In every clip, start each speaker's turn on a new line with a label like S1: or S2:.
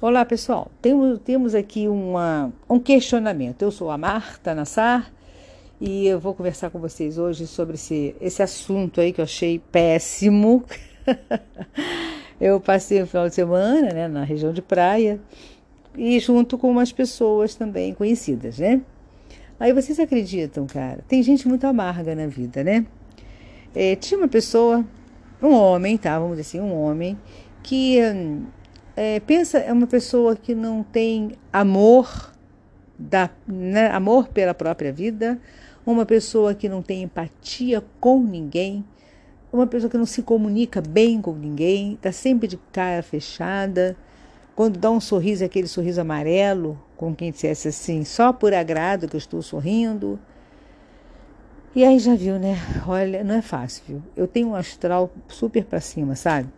S1: Olá, pessoal. Temos, temos aqui uma, um questionamento. Eu sou a Marta Nassar e eu vou conversar com vocês hoje sobre esse, esse assunto aí que eu achei péssimo. eu passei o final de semana né, na região de praia e junto com umas pessoas também conhecidas, né? Aí vocês acreditam, cara? Tem gente muito amarga na vida, né? É, tinha uma pessoa, um homem, tá? Vamos dizer assim, um homem que é, pensa é uma pessoa que não tem amor, da, né, amor pela própria vida, uma pessoa que não tem empatia com ninguém, uma pessoa que não se comunica bem com ninguém, está sempre de cara fechada. Quando dá um sorriso, é aquele sorriso amarelo, com quem dissesse assim, só por agrado que eu estou sorrindo. E aí já viu, né? Olha, não é fácil, viu? Eu tenho um astral super para cima, sabe?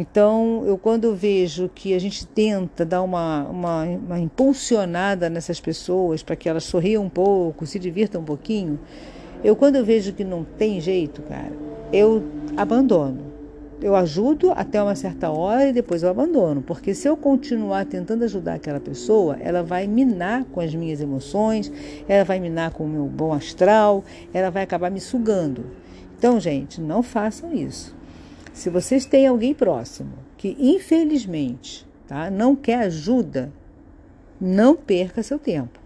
S1: Então, eu quando vejo que a gente tenta dar uma, uma, uma impulsionada nessas pessoas para que elas sorriam um pouco, se divirtam um pouquinho, eu quando vejo que não tem jeito, cara, eu abandono. Eu ajudo até uma certa hora e depois eu abandono, porque se eu continuar tentando ajudar aquela pessoa, ela vai minar com as minhas emoções, ela vai minar com o meu bom astral, ela vai acabar me sugando. Então, gente, não façam isso. Se vocês têm alguém próximo que, infelizmente, tá, não quer ajuda, não perca seu tempo.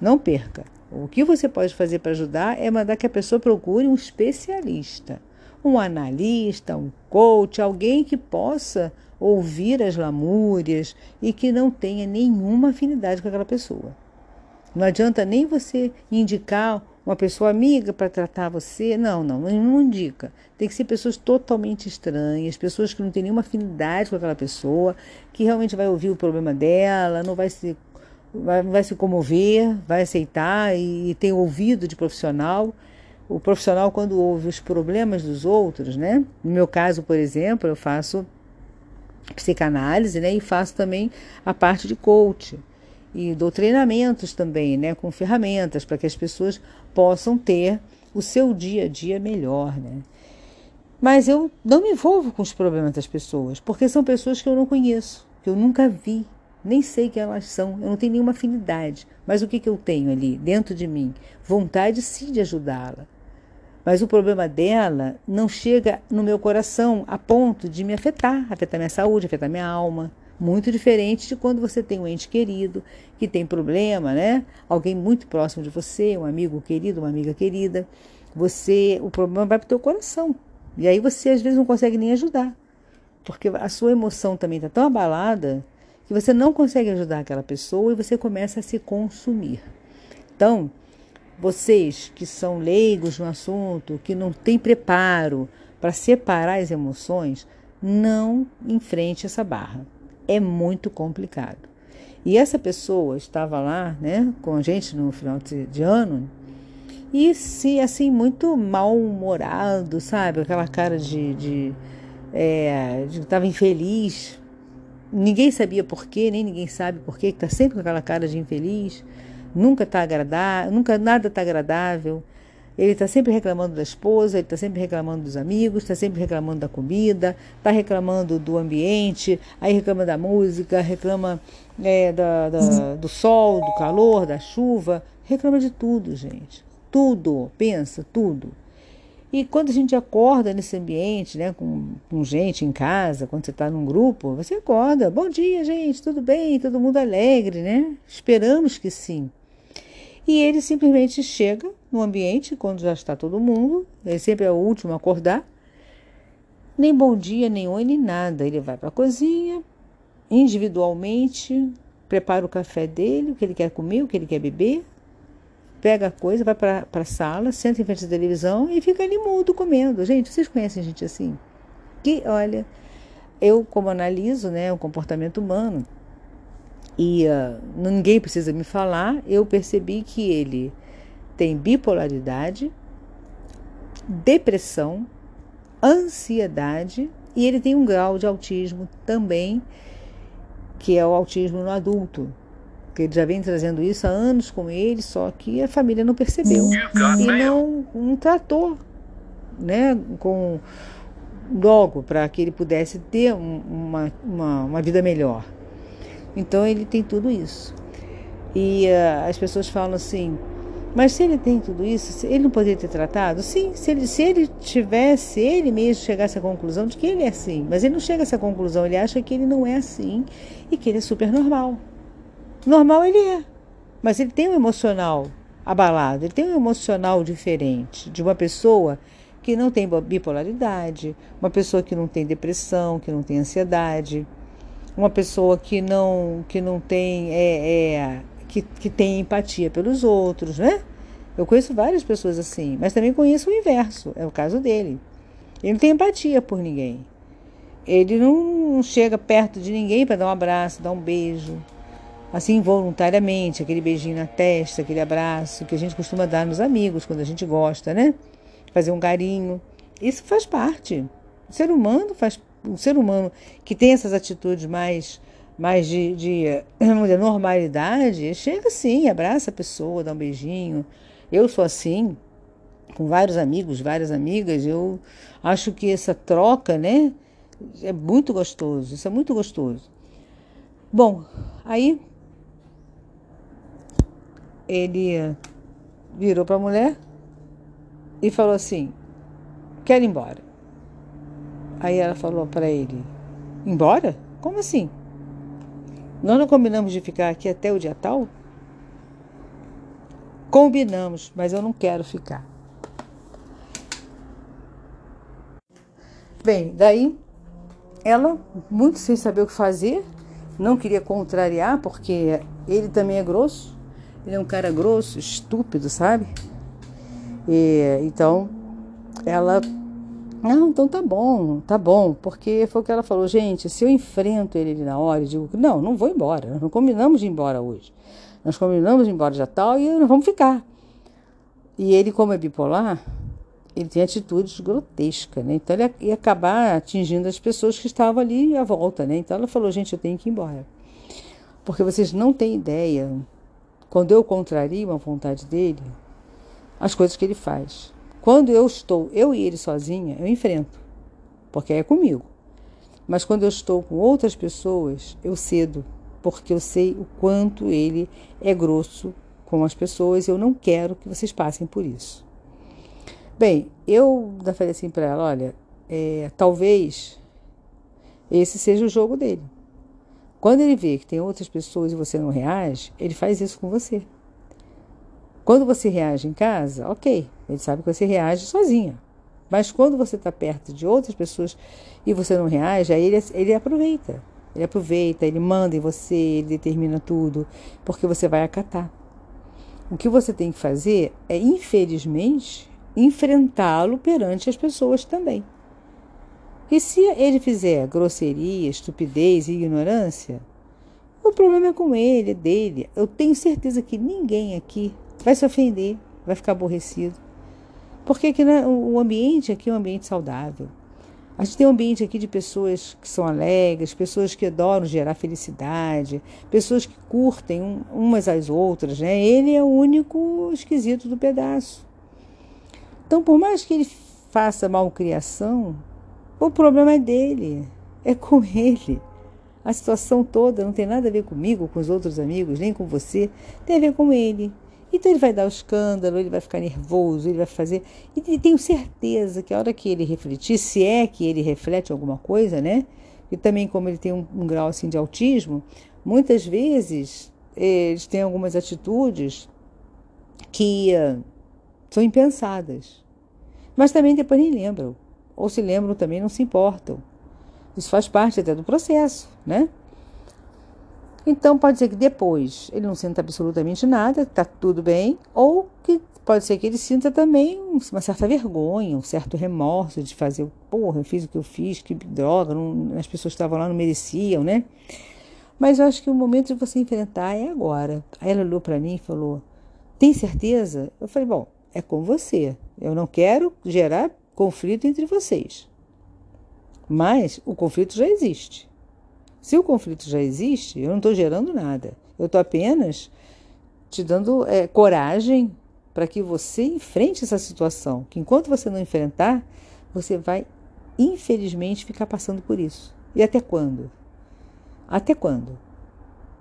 S1: Não perca. O que você pode fazer para ajudar é mandar que a pessoa procure um especialista, um analista, um coach, alguém que possa ouvir as lamúrias e que não tenha nenhuma afinidade com aquela pessoa. Não adianta nem você indicar uma pessoa amiga para tratar você. Não, não, não indica. Tem que ser pessoas totalmente estranhas, pessoas que não têm nenhuma afinidade com aquela pessoa, que realmente vai ouvir o problema dela, não vai se, vai, vai se comover, vai aceitar e, e tem ouvido de profissional. O profissional, quando ouve os problemas dos outros, né? No meu caso, por exemplo, eu faço psicanálise, né? E faço também a parte de coach e dou treinamentos também, né, com ferramentas para que as pessoas possam ter o seu dia a dia melhor, né? Mas eu não me envolvo com os problemas das pessoas, porque são pessoas que eu não conheço, que eu nunca vi, nem sei quem elas são, eu não tenho nenhuma afinidade. Mas o que, que eu tenho ali dentro de mim? Vontade sim de ajudá-la. Mas o problema dela não chega no meu coração a ponto de me afetar, afetar minha saúde, afetar minha alma. Muito diferente de quando você tem um ente querido que tem problema, né? Alguém muito próximo de você, um amigo querido, uma amiga querida. Você, o problema vai para o teu coração. E aí você às vezes não consegue nem ajudar. Porque a sua emoção também está tão abalada que você não consegue ajudar aquela pessoa e você começa a se consumir. Então, vocês que são leigos no assunto, que não têm preparo para separar as emoções, não enfrente essa barra é muito complicado. E essa pessoa estava lá, né, com a gente no final de, ano, e se assim, muito mal-humorado, sabe? Aquela cara de. de, é, estava infeliz. Ninguém sabia por quê, nem ninguém sabe por quê, que está sempre com aquela cara de infeliz. Nunca está agradável, nunca nada está agradável. Ele está sempre reclamando da esposa, ele está sempre reclamando dos amigos, está sempre reclamando da comida, está reclamando do ambiente, aí reclama da música, reclama é, da, da, do sol, do calor, da chuva, reclama de tudo, gente. Tudo, pensa, tudo. E quando a gente acorda nesse ambiente, né, com, com gente em casa, quando você está num grupo, você acorda, bom dia, gente, tudo bem, todo mundo alegre, né? Esperamos que sim. E ele simplesmente chega no ambiente quando já está todo mundo, ele sempre é o último a acordar. Nem bom dia, nem oi, nem nada. Ele vai para a cozinha, individualmente, prepara o café dele, o que ele quer comer, o que ele quer beber, pega a coisa, vai para a sala, senta em frente da televisão e fica ali mudo comendo. Gente, vocês conhecem gente assim? Que, olha, eu como analiso né, o comportamento humano, e uh, ninguém precisa me falar, eu percebi que ele tem bipolaridade, depressão, ansiedade e ele tem um grau de autismo também, que é o autismo no adulto. Que ele já vem trazendo isso há anos com ele, só que a família não percebeu e não, não tratou né, com logo para que ele pudesse ter um, uma, uma, uma vida melhor. Então ele tem tudo isso. E uh, as pessoas falam assim: mas se ele tem tudo isso, ele não poderia ter tratado? Sim, se ele, se ele tivesse, ele mesmo chegasse à conclusão de que ele é assim. Mas ele não chega a essa conclusão, ele acha que ele não é assim e que ele é super normal. Normal ele é, mas ele tem um emocional abalado, ele tem um emocional diferente de uma pessoa que não tem bipolaridade, uma pessoa que não tem depressão, que não tem ansiedade, uma pessoa que não, que não tem é, é que, que tem empatia pelos outros, né? Eu conheço várias pessoas assim, mas também conheço o inverso, é o caso dele. Ele não tem empatia por ninguém. Ele não chega perto de ninguém para dar um abraço, dar um beijo, assim voluntariamente, aquele beijinho na testa, aquele abraço que a gente costuma dar nos amigos quando a gente gosta, né? Fazer um carinho. Isso faz parte. O ser humano faz, o ser humano que tem essas atitudes mais mais de, de, de normalidade, chega sim, abraça a pessoa, dá um beijinho. Eu sou assim, com vários amigos, várias amigas, eu acho que essa troca, né, é muito gostoso, isso é muito gostoso. Bom, aí ele virou para a mulher e falou assim: quero ir embora. Aí ela falou para ele: embora? Como assim? Nós não combinamos de ficar aqui até o dia tal? Combinamos, mas eu não quero ficar. Bem, daí ela, muito sem saber o que fazer, não queria contrariar, porque ele também é grosso. Ele é um cara grosso, estúpido, sabe? E, então, ela não, então tá bom, tá bom, porque foi o que ela falou, gente, se eu enfrento ele ali na hora e digo, não, não vou embora, nós não combinamos de ir embora hoje. Nós combinamos de ir embora já tal e nós vamos ficar. E ele, como é bipolar, ele tem atitudes grotescas, né? Então ele ia acabar atingindo as pessoas que estavam ali à volta, né? Então ela falou, gente, eu tenho que ir embora. Porque vocês não têm ideia, quando eu contrario a vontade dele, as coisas que ele faz. Quando eu estou, eu e ele sozinha, eu enfrento, porque é comigo. Mas quando eu estou com outras pessoas, eu cedo, porque eu sei o quanto ele é grosso com as pessoas e eu não quero que vocês passem por isso. Bem, eu falei assim para ela: olha, é, talvez esse seja o jogo dele. Quando ele vê que tem outras pessoas e você não reage, ele faz isso com você. Quando você reage em casa, ok, ele sabe que você reage sozinha. Mas quando você está perto de outras pessoas e você não reage, aí ele, ele aproveita. Ele aproveita, ele manda em você, ele determina tudo, porque você vai acatar. O que você tem que fazer é, infelizmente, enfrentá-lo perante as pessoas também. E se ele fizer grosseria, estupidez e ignorância, o problema é com ele, é dele. Eu tenho certeza que ninguém aqui vai se ofender, vai ficar aborrecido. Porque aqui né, o ambiente aqui é um ambiente saudável. A gente tem um ambiente aqui de pessoas que são alegres, pessoas que adoram gerar felicidade, pessoas que curtem um, umas às outras, né? Ele é o único esquisito do pedaço. Então, por mais que ele faça malcriação, o problema é dele, é com ele. A situação toda não tem nada a ver comigo, com os outros amigos, nem com você, tem a ver com ele. Então ele vai dar o escândalo, ele vai ficar nervoso, ele vai fazer. E tenho certeza que a hora que ele refletir, se é que ele reflete alguma coisa, né? E também, como ele tem um, um grau assim de autismo, muitas vezes eles têm algumas atitudes que uh, são impensadas. Mas também depois nem lembram. Ou se lembram também não se importam. Isso faz parte até do processo, né? Então pode ser que depois ele não sinta absolutamente nada, está tudo bem, ou que pode ser que ele sinta também uma certa vergonha, um certo remorso de fazer, porra, eu fiz o que eu fiz, que droga, não, as pessoas que estavam lá não mereciam, né? Mas eu acho que o momento de você enfrentar é agora. Aí ela olhou para mim e falou: Tem certeza? Eu falei: Bom, é com você. Eu não quero gerar conflito entre vocês. Mas o conflito já existe. Se o conflito já existe, eu não estou gerando nada. Eu estou apenas te dando é, coragem para que você enfrente essa situação. Que enquanto você não enfrentar, você vai, infelizmente, ficar passando por isso. E até quando? Até quando?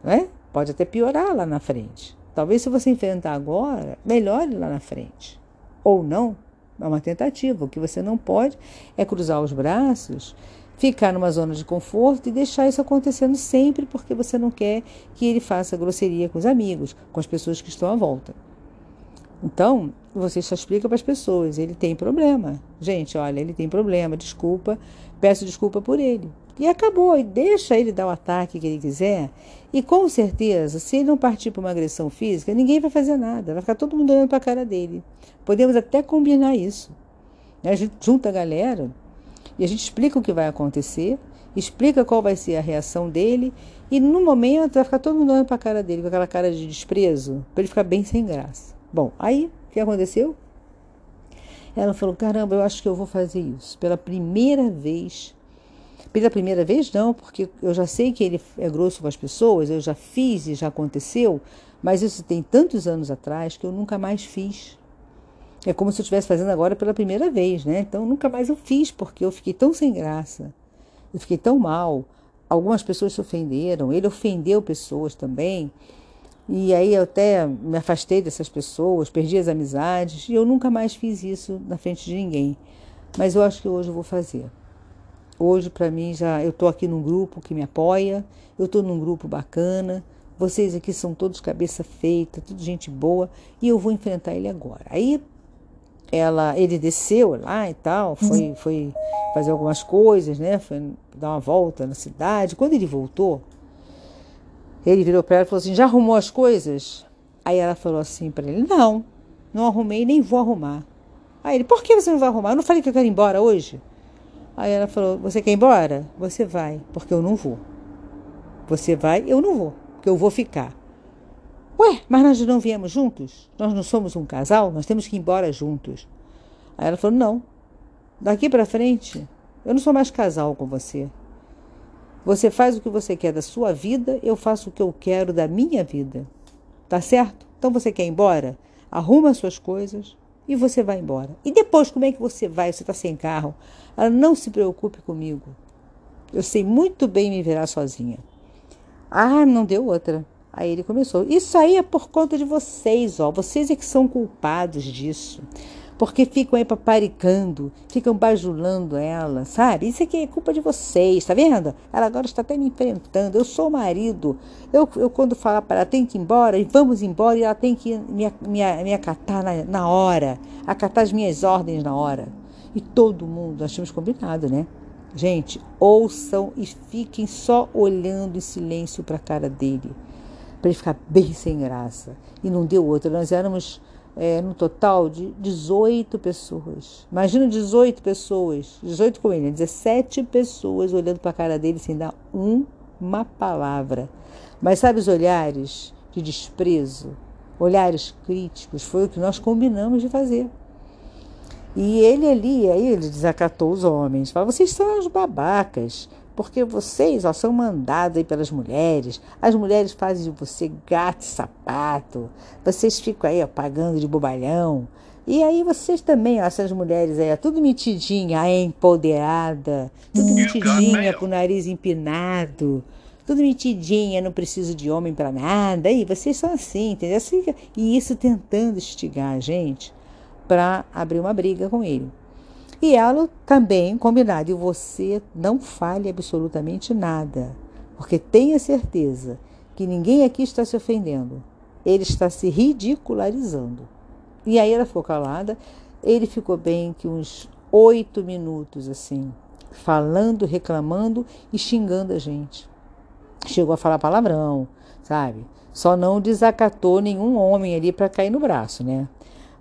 S1: né? Pode até piorar lá na frente. Talvez se você enfrentar agora, melhore lá na frente. Ou não, é uma tentativa. O que você não pode é cruzar os braços, ficar numa zona de conforto e deixar isso acontecendo sempre porque você não quer que ele faça grosseria com os amigos, com as pessoas que estão à volta. Então, você só explica para as pessoas, ele tem problema. Gente, olha, ele tem problema, desculpa, peço desculpa por ele. E acabou, e deixa ele dar o ataque que ele quiser. E com certeza, se ele não partir para uma agressão física, ninguém vai fazer nada, vai ficar todo mundo olhando para a cara dele. Podemos até combinar isso. A gente junta a galera e a gente explica o que vai acontecer, explica qual vai ser a reação dele, e no momento vai ficar todo mundo olhando para a cara dele, com aquela cara de desprezo, para ele ficar bem sem graça. Bom, aí o que aconteceu? Ela falou: caramba, eu acho que eu vou fazer isso. Pela primeira vez pela primeira vez, não, porque eu já sei que ele é grosso com as pessoas, eu já fiz e já aconteceu, mas isso tem tantos anos atrás que eu nunca mais fiz. É como se eu estivesse fazendo agora pela primeira vez, né? Então nunca mais eu fiz, porque eu fiquei tão sem graça, eu fiquei tão mal. Algumas pessoas se ofenderam, ele ofendeu pessoas também. E aí eu até me afastei dessas pessoas, perdi as amizades, e eu nunca mais fiz isso na frente de ninguém. Mas eu acho que hoje eu vou fazer. Hoje, para mim, já eu estou aqui num grupo que me apoia, eu estou num grupo bacana. Vocês aqui são todos cabeça feita, tudo gente boa, e eu vou enfrentar ele agora. Aí ela, ele desceu lá e tal, foi, uhum. foi fazer algumas coisas, né? Foi dar uma volta na cidade. Quando ele voltou, ele virou para ela e falou assim: Já arrumou as coisas? Aí ela falou assim para ele: Não, não arrumei, nem vou arrumar. Aí ele: Por que você não vai arrumar? Eu não falei que eu quero ir embora hoje? Aí ela falou: Você quer ir embora? Você vai, porque eu não vou. Você vai, eu não vou, porque eu vou ficar. Ué, mas nós não viemos juntos? Nós não somos um casal? Nós temos que ir embora juntos. Aí ela falou: Não, daqui para frente, eu não sou mais casal com você. Você faz o que você quer da sua vida, eu faço o que eu quero da minha vida. Tá certo? Então você quer ir embora? Arruma as suas coisas, e você vai embora. E depois, como é que você vai? Você está sem carro. Ela não se preocupe comigo. Eu sei muito bem me virar sozinha. Ah, não deu outra. Aí ele começou. Isso aí é por conta de vocês, ó. Vocês é que são culpados disso porque ficam aí paparicando, ficam bajulando ela, sabe? Isso aqui é culpa de vocês, tá vendo? Ela agora está até me enfrentando. Eu sou o marido. Eu, eu quando falar para ela, tem que ir embora, e vamos embora, e ela tem que me, me, me acatar na, na hora, acatar as minhas ordens na hora. E todo mundo, nós tínhamos combinado, né? Gente, ouçam e fiquem só olhando em silêncio para a cara dele, para ele ficar bem sem graça. E não deu outra. Nós éramos é, no total de 18 pessoas. Imagina 18 pessoas, 18 com ele, 17 pessoas olhando para a cara dele sem dar uma palavra. Mas sabe os olhares de desprezo, olhares críticos, foi o que nós combinamos de fazer. E ele ali, aí ele desacatou os homens, falou: vocês são os babacas, porque vocês ó, são mandados aí pelas mulheres, as mulheres fazem de você gato e sapato, vocês ficam aí ó, pagando de bobalhão. E aí vocês também, ó, essas mulheres aí, ó, tudo metidinha, é empoderada, tudo metidinha com o nariz empinado, tudo metidinha, não preciso de homem para nada. Aí vocês são assim, entendeu? Assim, e isso tentando instigar a gente para abrir uma briga com ele. E ela também combinado. E você não fale absolutamente nada, porque tenha certeza que ninguém aqui está se ofendendo. Ele está se ridicularizando. E aí ela ficou calada. Ele ficou bem que uns oito minutos assim, falando, reclamando e xingando a gente. Chegou a falar palavrão, sabe? Só não desacatou nenhum homem ali para cair no braço, né?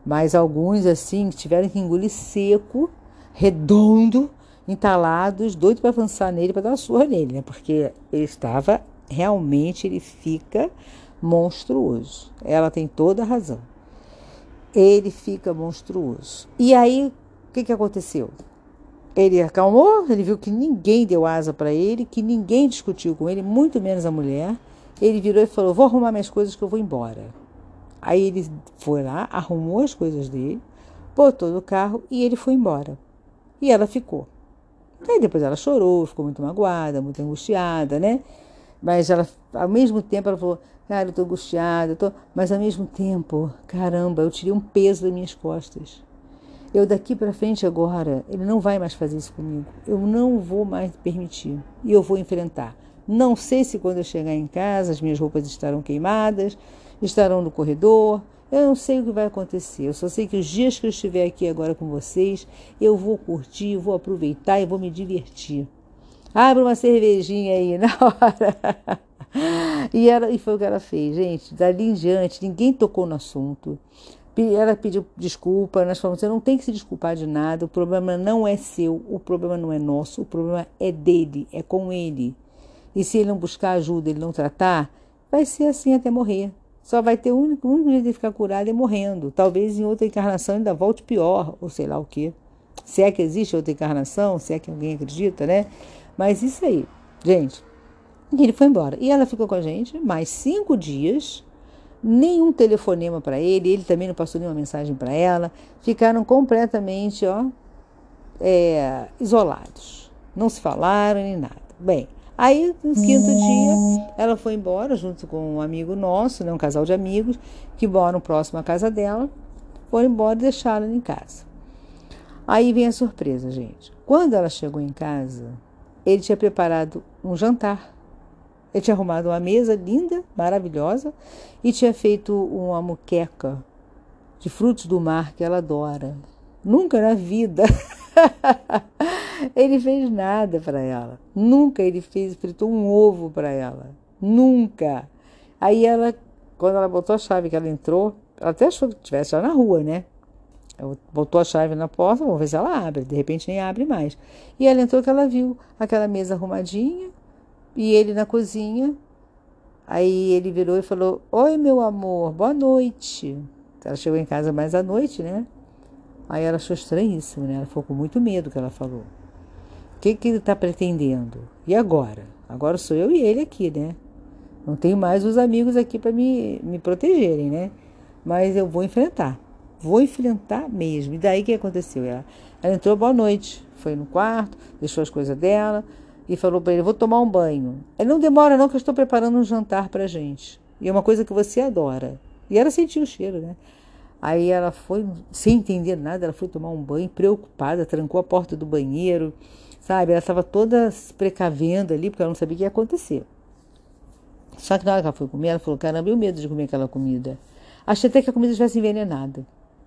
S1: Mas alguns assim tiveram que engolir seco redondo, entalados, doido para avançar nele, para dar uma surra nele, né? Porque ele estava realmente, ele fica monstruoso. Ela tem toda a razão. Ele fica monstruoso. E aí, o que, que aconteceu? Ele acalmou, ele viu que ninguém deu asa para ele, que ninguém discutiu com ele, muito menos a mulher. Ele virou e falou: Vou arrumar minhas coisas que eu vou embora. Aí ele foi lá, arrumou as coisas dele, botou no carro e ele foi embora. E ela ficou. Aí depois ela chorou, ficou muito magoada, muito angustiada, né? Mas ela, ao mesmo tempo, ela falou: Cara, eu tô angustiada, eu tô... mas ao mesmo tempo, caramba, eu tirei um peso das minhas costas. Eu daqui para frente agora, ele não vai mais fazer isso comigo. Eu não vou mais permitir. E eu vou enfrentar. Não sei se quando eu chegar em casa as minhas roupas estarão queimadas, estarão no corredor. Eu não sei o que vai acontecer. Eu só sei que os dias que eu estiver aqui agora com vocês, eu vou curtir, vou aproveitar e vou me divertir. Abre uma cervejinha aí na hora. E, ela, e foi o que ela fez, gente. Dali em diante, ninguém tocou no assunto. Ela pediu desculpa, nós falamos, você não tem que se desculpar de nada, o problema não é seu, o problema não é nosso, o problema é dele, é com ele. E se ele não buscar ajuda, ele não tratar, vai ser assim até morrer. Só vai ter o único, jeito de ficar curado é morrendo. Talvez em outra encarnação ainda volte pior, ou sei lá o quê. Se é que existe outra encarnação, se é que alguém acredita, né? Mas isso aí, gente. E ele foi embora. E ela ficou com a gente mais cinco dias nenhum telefonema para ele, ele também não passou nenhuma mensagem para ela, ficaram completamente ó, é, isolados, não se falaram nem nada. Bem, aí no quinto dia ela foi embora junto com um amigo nosso, né, um casal de amigos que moram próximo à casa dela, foram embora e deixaram ela em casa. Aí vem a surpresa, gente. Quando ela chegou em casa, ele tinha preparado um jantar ele tinha arrumado uma mesa linda, maravilhosa, e tinha feito uma muqueca de frutos do mar que ela adora. Nunca na vida ele fez nada para ela. Nunca ele fez, fritou um ovo para ela. Nunca. Aí ela, quando ela botou a chave que ela entrou, ela até achou que estivesse lá na rua, né? Botou a chave na porta, vamos ver se ela abre. De repente nem abre mais. E ela entrou que ela viu aquela mesa arrumadinha, e ele na cozinha. Aí ele virou e falou: Oi, meu amor, boa noite. Ela chegou em casa mais à noite, né? Aí ela achou estranhíssimo, né? Ela ficou com muito medo que ela falou. O que, que ele está pretendendo? E agora? Agora sou eu e ele aqui, né? Não tenho mais os amigos aqui para me, me protegerem, né? Mas eu vou enfrentar. Vou enfrentar mesmo. E daí o que aconteceu? Ela, ela entrou, boa noite. Foi no quarto, deixou as coisas dela e falou para ele: Vou tomar um banho. Ele não demora, não, que eu estou preparando um jantar para gente. E é uma coisa que você adora. E ela sentiu o cheiro, né? Aí ela foi, sem entender nada, ela foi tomar um banho, preocupada, trancou a porta do banheiro, sabe? Ela estava toda precavendo ali, porque ela não sabia o que ia acontecer. Só que na hora que ela foi comer, ela falou: caramba, eu medo de comer aquela comida. Achei até que a comida estivesse envenenada,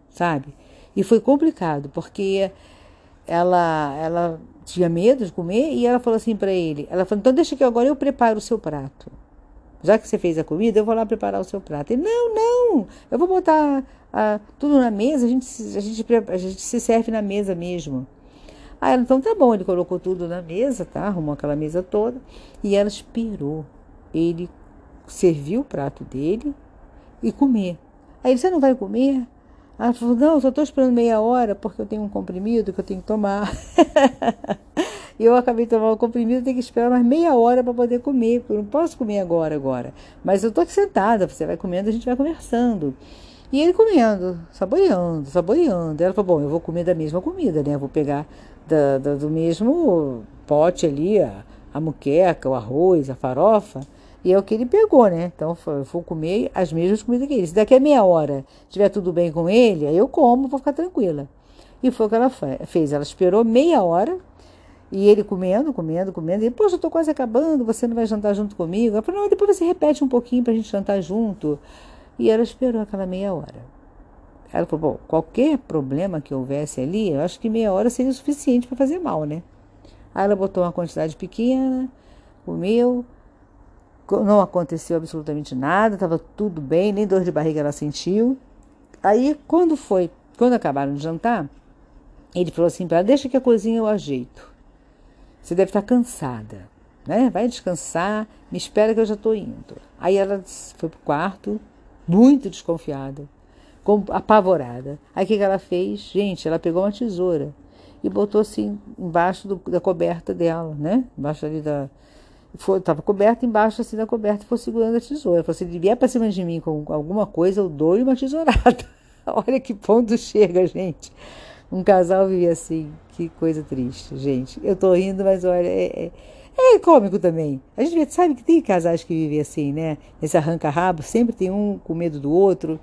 S1: sabe? E foi complicado, porque ela, ela tinha medo de comer e ela falou assim para ele: ela falou, então deixa que agora eu preparo o seu prato. Já que você fez a comida, eu vou lá preparar o seu prato. Ele: não, não, eu vou botar ah, tudo na mesa, a gente, a, gente, a gente se serve na mesa mesmo. Aí ela, então tá bom, ele colocou tudo na mesa, tá? Arrumou aquela mesa toda e ela esperou ele serviu o prato dele e comer. Aí ele, você não vai comer? Ela falou, não, só estou esperando meia hora porque eu tenho um comprimido que eu tenho que tomar. e eu acabei de tomar o comprimido, tenho que esperar mais meia hora para poder comer, porque eu não posso comer agora, agora. Mas eu estou aqui sentada, você vai comendo, a gente vai conversando. E ele comendo, saboreando, saboreando. Ela falou, bom, eu vou comer da mesma comida, né? Eu vou pegar da, da, do mesmo pote ali, a, a muqueca, o arroz, a farofa. E é o que ele pegou, né? Então, eu vou comer as mesmas comidas que ele. Se daqui a meia hora tiver tudo bem com ele, aí eu como, vou ficar tranquila. E foi o que ela fez. Ela esperou meia hora e ele comendo, comendo, comendo. E, poxa, eu tô quase acabando, você não vai jantar junto comigo? Ela falou, não, depois você repete um pouquinho pra gente jantar junto. E ela esperou aquela meia hora. Ela falou, bom, qualquer problema que houvesse ali, eu acho que meia hora seria suficiente para fazer mal, né? Aí ela botou uma quantidade pequena, comeu, não aconteceu absolutamente nada, estava tudo bem, nem dor de barriga ela sentiu. Aí, quando foi, quando acabaram de jantar, ele falou assim para ela: Deixa que a cozinha eu ajeito. Você deve estar cansada, né? Vai descansar, me espera que eu já estou indo. Aí ela foi para o quarto, muito desconfiada, apavorada. Aí o que, ela fez? Gente, ela pegou uma tesoura e botou assim embaixo do, da coberta dela, né? Embaixo ali da, estava coberta embaixo assim da coberta foi segurando a tesoura. Falou: se ele vier para cima de mim com alguma coisa, eu dou uma tesourada. Olha que ponto chega, gente. Um casal vive assim, que coisa triste, gente. Eu tô rindo, mas olha, é, é, É cômico também. A gente sabe que tem casais que vivem assim, né? Esse arranca-rabo, sempre tem um com medo do outro.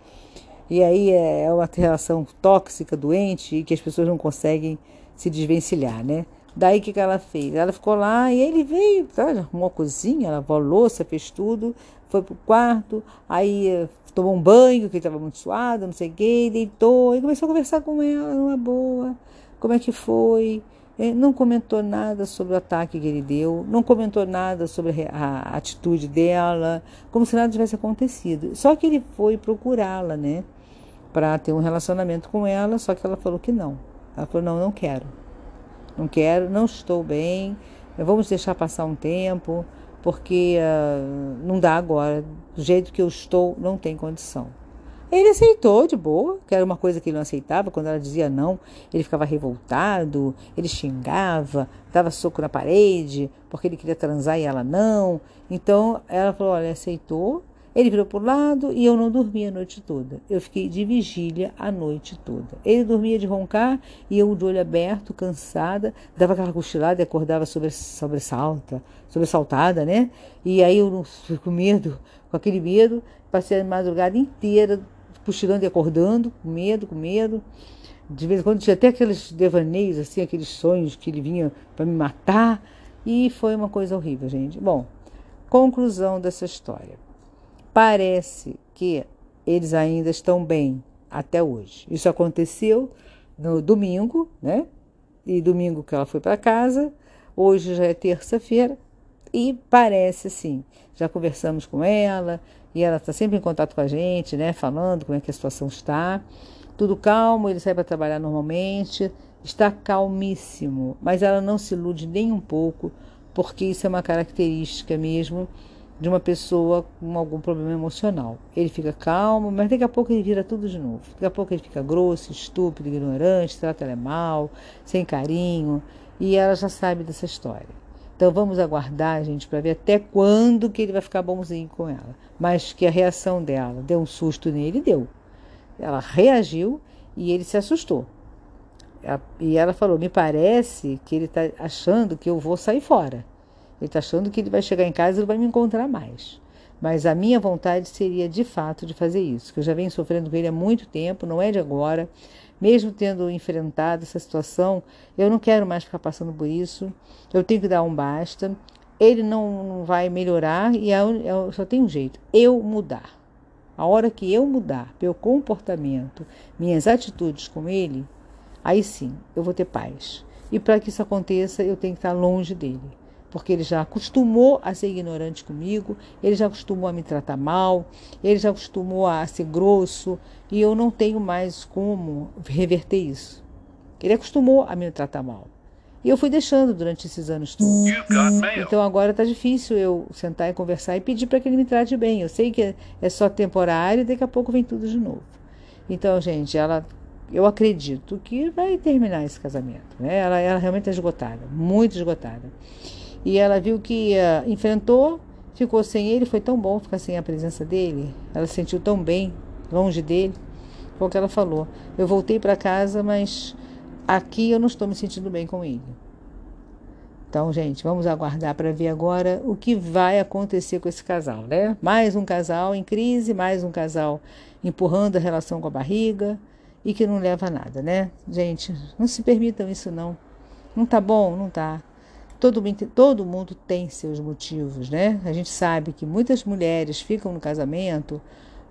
S1: E aí é, é uma relação tóxica, doente, que as pessoas não conseguem se desvencilhar, né? Daí o que, que ela fez? Ela ficou lá e ele veio, tá, arrumou a cozinha, lavou a louça, fez tudo, foi pro quarto, aí eh, tomou um banho, que ele estava muito suado, não sei o quê, deitou e começou a conversar com ela numa boa. Como é que foi? É, não comentou nada sobre o ataque que ele deu, não comentou nada sobre a atitude dela, como se nada tivesse acontecido. Só que ele foi procurá-la, né, para ter um relacionamento com ela, só que ela falou que não. Ela falou: não, não quero. Não quero, não estou bem, vamos deixar passar um tempo, porque uh, não dá agora. Do jeito que eu estou, não tem condição. Ele aceitou de boa, que era uma coisa que ele não aceitava. Quando ela dizia não, ele ficava revoltado, ele xingava, dava soco na parede, porque ele queria transar e ela não. Então ela falou: olha, aceitou. Ele virou para o lado e eu não dormia a noite toda. Eu fiquei de vigília a noite toda. Ele dormia de roncar e eu de olho aberto, cansada, dava aquela cochilada e acordava sobre, sobressalta, sobressaltada, né? E aí eu com medo, com aquele medo, passei a madrugada inteira cochilando e acordando, com medo, com medo. De vez em quando tinha até aqueles devaneios, assim, aqueles sonhos que ele vinha para me matar. E foi uma coisa horrível, gente. Bom, conclusão dessa história. Parece que eles ainda estão bem até hoje. Isso aconteceu no domingo, né? E domingo que ela foi para casa. Hoje já é terça-feira. E parece assim, já conversamos com ela, e ela está sempre em contato com a gente, né? Falando como é que a situação está. Tudo calmo, ele sai para trabalhar normalmente, está calmíssimo, mas ela não se ilude nem um pouco, porque isso é uma característica mesmo de uma pessoa com algum problema emocional. Ele fica calmo, mas daqui a pouco ele vira tudo de novo. Daqui a pouco ele fica grosso, estúpido, ignorante, trata ela mal, sem carinho, e ela já sabe dessa história. Então vamos aguardar, gente, para ver até quando que ele vai ficar bonzinho com ela. Mas que a reação dela deu um susto nele, deu. Ela reagiu e ele se assustou. E ela falou: Me parece que ele está achando que eu vou sair fora. Ele está achando que ele vai chegar em casa e não vai me encontrar mais. Mas a minha vontade seria de fato de fazer isso, que eu já venho sofrendo com ele há muito tempo, não é de agora. Mesmo tendo enfrentado essa situação, eu não quero mais ficar passando por isso. Eu tenho que dar um basta. Ele não, vai melhorar e é, é, só tem um jeito: eu mudar. A hora que eu mudar meu comportamento, minhas atitudes com ele, aí sim eu vou ter paz. E para que isso aconteça, eu tenho que estar longe dele porque ele já acostumou a ser ignorante comigo, ele já acostumou a me tratar mal, ele já acostumou a ser grosso e eu não tenho mais como reverter isso. Ele acostumou a me tratar mal. E eu fui deixando durante esses anos todos. Então agora está difícil eu sentar e conversar e pedir para que ele me trate bem. Eu sei que é só temporário e daqui a pouco vem tudo de novo. Então, gente, ela eu acredito que vai terminar esse casamento. Né? Ela, ela realmente é esgotada, muito esgotada. E ela viu que uh, enfrentou, ficou sem ele, foi tão bom ficar sem a presença dele. Ela se sentiu tão bem, longe dele. Foi o que ela falou. Eu voltei para casa, mas aqui eu não estou me sentindo bem com ele. Então, gente, vamos aguardar para ver agora o que vai acontecer com esse casal, né? Mais um casal em crise, mais um casal empurrando a relação com a barriga e que não leva a nada, né? Gente, não se permitam isso não. Não tá bom, não tá. Todo, todo mundo tem seus motivos, né? A gente sabe que muitas mulheres ficam no casamento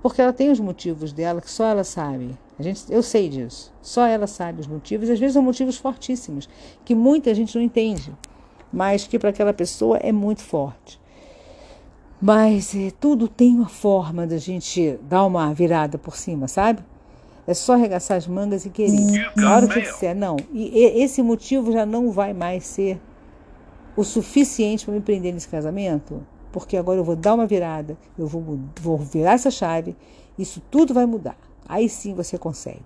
S1: porque ela tem os motivos dela que só ela sabe. A gente, eu sei disso. Só ela sabe os motivos. Às vezes são motivos fortíssimos que muita gente não entende, mas que para aquela pessoa é muito forte. Mas é, tudo tem uma forma da gente dar uma virada por cima, sabe? É só arregaçar as mangas e querer. Na hora que disser não, e esse motivo já não vai mais ser o suficiente para me prender nesse casamento? Porque agora eu vou dar uma virada, eu vou, vou virar essa chave, isso tudo vai mudar. Aí sim você consegue.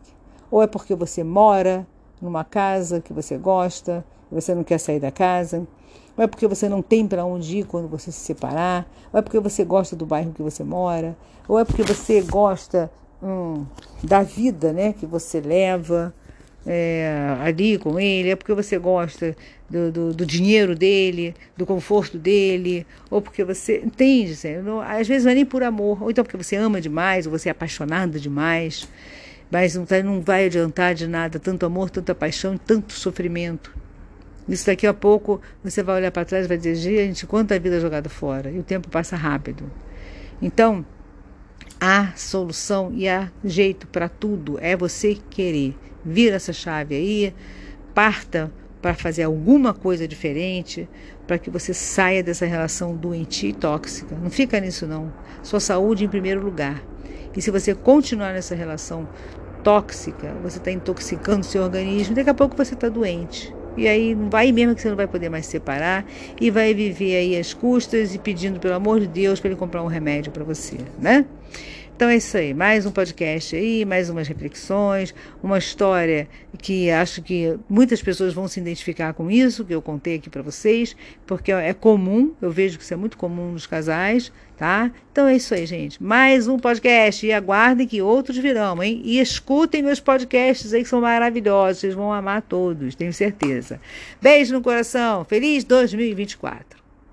S1: Ou é porque você mora numa casa que você gosta, você não quer sair da casa, ou é porque você não tem para onde ir quando você se separar, ou é porque você gosta do bairro que você mora, ou é porque você gosta hum, da vida né, que você leva. É, ali com ele, é porque você gosta do, do, do, dinheiro dele, do conforto dele, ou porque você entende, não, às vezes não é nem por amor, ou então porque você ama demais, ou você é apaixonada demais, mas não, tá, não vai adiantar de nada tanto amor, tanta paixão, tanto sofrimento. Isso daqui a pouco você vai olhar para trás e vai dizer, gente, quanta vida jogada fora, e o tempo passa rápido. Então, há solução e há jeito para tudo, é você querer vira essa chave aí, parta para fazer alguma coisa diferente, para que você saia dessa relação doentia e tóxica. Não fica nisso não. Sua saúde em primeiro lugar. E se você continuar nessa relação tóxica, você está intoxicando seu organismo, daqui a pouco você está doente. E aí vai mesmo que você não vai poder mais separar e vai viver aí as custas e pedindo pelo amor de Deus para ele comprar um remédio para você, né? Então é isso aí, mais um podcast aí, mais umas reflexões, uma história que acho que muitas pessoas vão se identificar com isso que eu contei aqui para vocês, porque é comum, eu vejo que isso é muito comum nos casais, tá? Então é isso aí, gente. Mais um podcast e aguardem que outros virão, hein? E escutem meus podcasts aí que são maravilhosos, vocês vão amar todos, tenho certeza. Beijo no coração, feliz 2024.